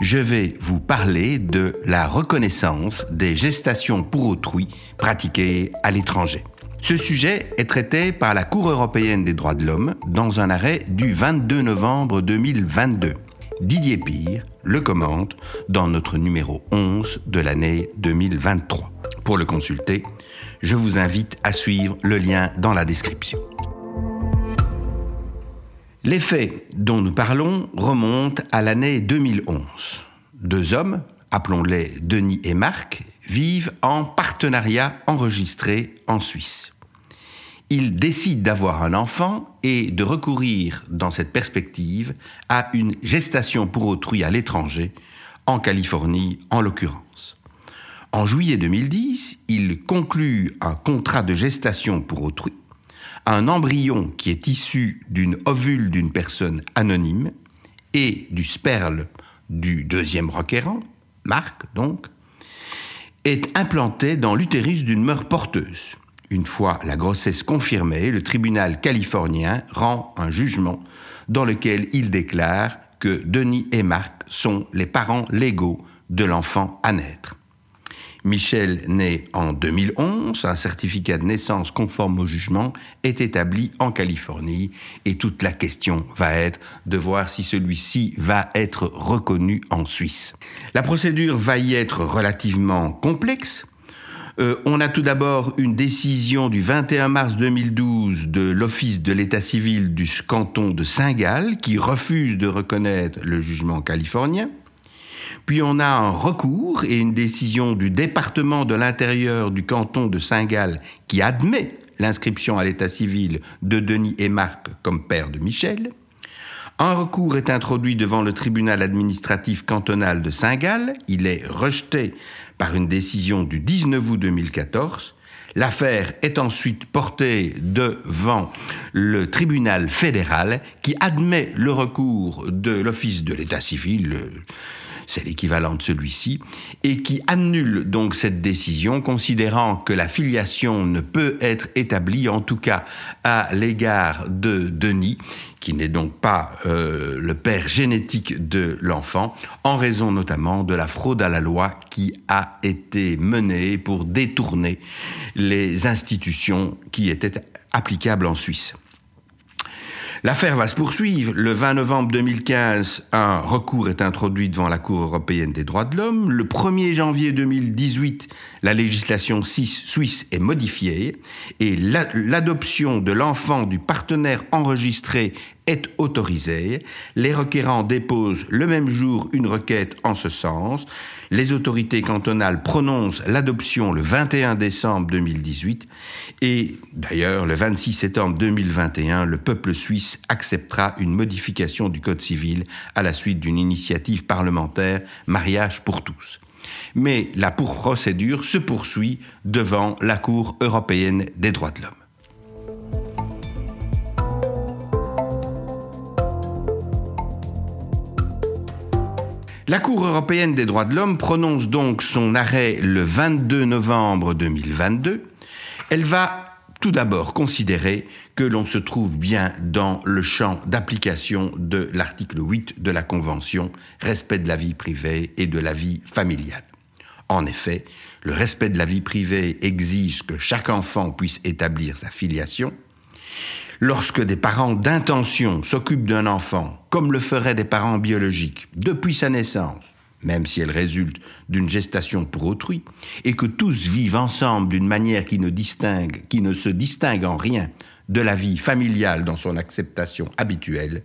je vais vous parler de la reconnaissance des gestations pour autrui pratiquées à l'étranger. Ce sujet est traité par la Cour européenne des droits de l'homme dans un arrêt du 22 novembre 2022. Didier Pire le commente dans notre numéro 11 de l'année 2023. Pour le consulter, je vous invite à suivre le lien dans la description. Les faits dont nous parlons remontent à l'année 2011. Deux hommes, appelons-les Denis et Marc, vivent en partenariat enregistré en Suisse. Ils décident d'avoir un enfant et de recourir, dans cette perspective, à une gestation pour autrui à l'étranger, en Californie en l'occurrence. En juillet 2010, ils concluent un contrat de gestation pour autrui un embryon qui est issu d'une ovule d'une personne anonyme et du sperle du deuxième requérant, Marc donc, est implanté dans l'utérus d'une mère porteuse. Une fois la grossesse confirmée, le tribunal californien rend un jugement dans lequel il déclare que Denis et Marc sont les parents légaux de l'enfant à naître. Michel naît en 2011, un certificat de naissance conforme au jugement est établi en Californie et toute la question va être de voir si celui-ci va être reconnu en Suisse. La procédure va y être relativement complexe. Euh, on a tout d'abord une décision du 21 mars 2012 de l'Office de l'état civil du canton de Saint-Gall qui refuse de reconnaître le jugement californien. Puis on a un recours et une décision du département de l'intérieur du canton de Saint-Gall qui admet l'inscription à l'état civil de Denis et Marc comme père de Michel. Un recours est introduit devant le tribunal administratif cantonal de Saint-Gall. Il est rejeté par une décision du 19 août 2014. L'affaire est ensuite portée devant le tribunal fédéral qui admet le recours de l'Office de l'état civil c'est l'équivalent de celui-ci, et qui annule donc cette décision, considérant que la filiation ne peut être établie, en tout cas à l'égard de Denis, qui n'est donc pas euh, le père génétique de l'enfant, en raison notamment de la fraude à la loi qui a été menée pour détourner les institutions qui étaient applicables en Suisse. L'affaire va se poursuivre. Le 20 novembre 2015, un recours est introduit devant la Cour européenne des droits de l'homme. Le 1er janvier 2018, la législation suisse est modifiée et l'adoption de l'enfant du partenaire enregistré est autorisée. Les requérants déposent le même jour une requête en ce sens. Les autorités cantonales prononcent l'adoption le 21 décembre 2018 et d'ailleurs le 26 septembre 2021, le peuple suisse acceptera une modification du Code civil à la suite d'une initiative parlementaire Mariage pour tous mais la procédure se poursuit devant la Cour européenne des droits de l'homme. La Cour européenne des droits de l'homme prononce donc son arrêt le 22 novembre 2022. Elle va tout d'abord considérer que l'on se trouve bien dans le champ d'application de l'article 8 de la Convention, respect de la vie privée et de la vie familiale. En effet, le respect de la vie privée exige que chaque enfant puisse établir sa filiation, Lorsque des parents d'intention s'occupent d'un enfant, comme le feraient des parents biologiques, depuis sa naissance, même si elle résulte d'une gestation pour autrui, et que tous vivent ensemble d'une manière qui ne distingue, qui ne se distingue en rien de la vie familiale dans son acceptation habituelle,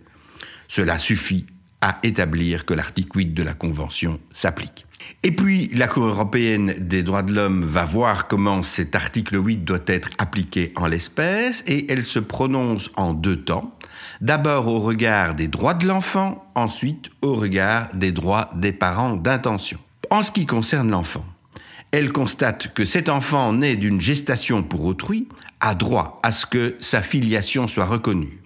cela suffit à établir que l'article 8 de la Convention s'applique. Et puis, la Cour européenne des droits de l'homme va voir comment cet article 8 doit être appliqué en l'espèce, et elle se prononce en deux temps. D'abord au regard des droits de l'enfant, ensuite au regard des droits des parents d'intention. En ce qui concerne l'enfant, Elle constate que cet enfant né d'une gestation pour autrui a droit à ce que sa filiation soit reconnue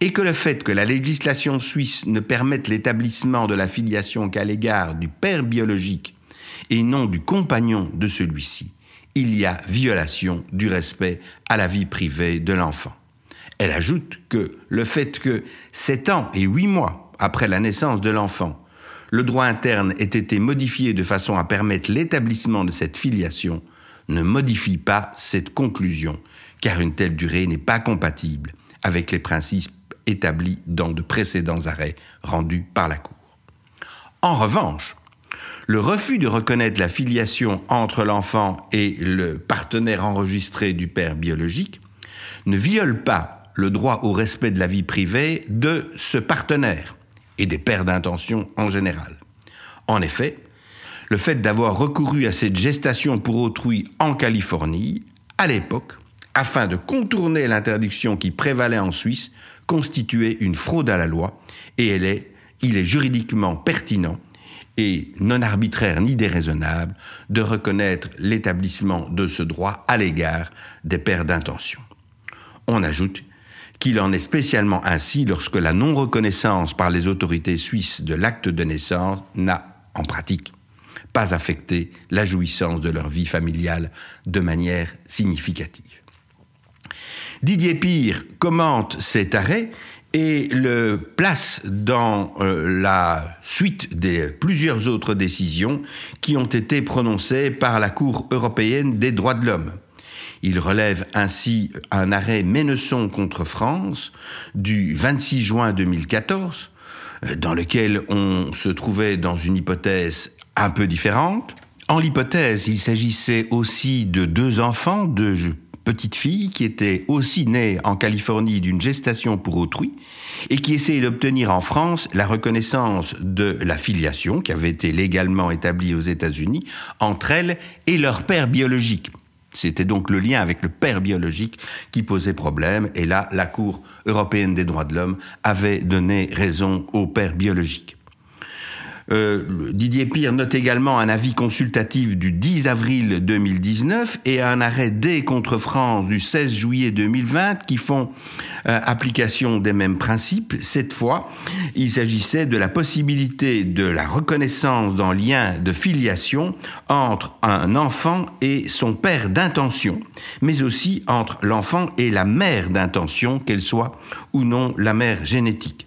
et que le fait que la législation suisse ne permette l'établissement de la filiation qu'à l'égard du père biologique et non du compagnon de celui-ci, il y a violation du respect à la vie privée de l'enfant. Elle ajoute que le fait que sept ans et huit mois après la naissance de l'enfant, le droit interne ait été modifié de façon à permettre l'établissement de cette filiation ne modifie pas cette conclusion, car une telle durée n'est pas compatible avec les principes établis dans de précédents arrêts rendus par la Cour. En revanche, le refus de reconnaître la filiation entre l'enfant et le partenaire enregistré du père biologique ne viole pas le droit au respect de la vie privée de ce partenaire et des pères d'intention en général. En effet, le fait d'avoir recouru à cette gestation pour autrui en Californie, à l'époque, afin de contourner l'interdiction qui prévalait en Suisse, constituait une fraude à la loi et elle est, il est juridiquement pertinent et non arbitraire ni déraisonnable de reconnaître l'établissement de ce droit à l'égard des pères d'intention. On ajoute qu'il en est spécialement ainsi lorsque la non-reconnaissance par les autorités suisses de l'acte de naissance n'a, en pratique, pas affecté la jouissance de leur vie familiale de manière significative. Didier Pire commente cet arrêt et le place dans euh, la suite des plusieurs autres décisions qui ont été prononcées par la Cour européenne des droits de l'homme. Il relève ainsi un arrêt Ménesson contre France du 26 juin 2014, euh, dans lequel on se trouvait dans une hypothèse un peu différente. En l'hypothèse, il s'agissait aussi de deux enfants, deux petites filles qui étaient aussi nées en Californie d'une gestation pour autrui et qui essayaient d'obtenir en France la reconnaissance de la filiation qui avait été légalement établie aux États-Unis entre elles et leur père biologique. C'était donc le lien avec le père biologique qui posait problème, et là, la Cour européenne des droits de l'homme avait donné raison au père biologique. Euh, Didier Pire note également un avis consultatif du 10 avril 2019 et un arrêt D contre France du 16 juillet 2020 qui font euh, application des mêmes principes. Cette fois, il s'agissait de la possibilité de la reconnaissance d'un lien de filiation entre un enfant et son père d'intention, mais aussi entre l'enfant et la mère d'intention, qu'elle soit ou non la mère génétique.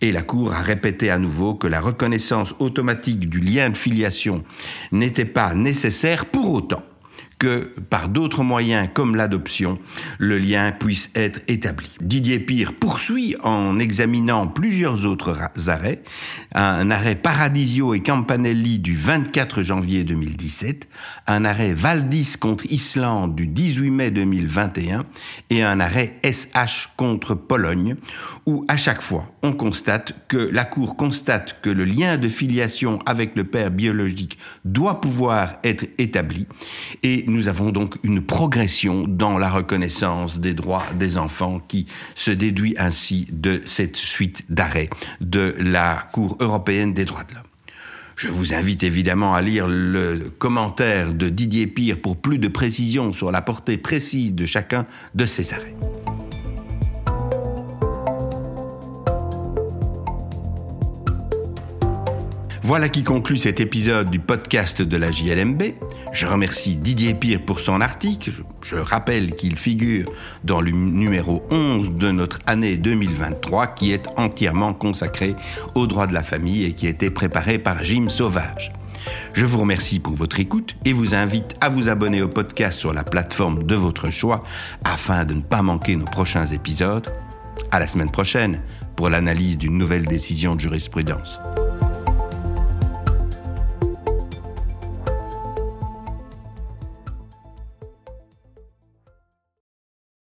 Et la Cour a répété à nouveau que la reconnaissance automatique du lien de filiation n'était pas nécessaire pour autant que par d'autres moyens comme l'adoption, le lien puisse être établi. Didier Pire poursuit en examinant plusieurs autres arrêts, un arrêt Paradisio et Campanelli du 24 janvier 2017, un arrêt Valdis contre Islande du 18 mai 2021 et un arrêt SH contre Pologne, où à chaque fois on constate que la Cour constate que le lien de filiation avec le père biologique doit pouvoir être établi nous avons donc une progression dans la reconnaissance des droits des enfants qui se déduit ainsi de cette suite d'arrêts de la Cour européenne des droits de l'homme. Je vous invite évidemment à lire le commentaire de Didier Pire pour plus de précisions sur la portée précise de chacun de ces arrêts. Voilà qui conclut cet épisode du podcast de la JLMB. Je remercie Didier Pire pour son article. Je, rappelle qu'il figure dans le numéro 11 de notre année 2023 qui est entièrement consacré aux droits de la famille et qui a été préparé par Jim Sauvage. Je vous remercie pour votre écoute et vous invite à vous abonner au podcast sur la plateforme de votre choix afin de ne pas manquer nos prochains épisodes. À la semaine prochaine pour l'analyse d'une nouvelle décision de jurisprudence.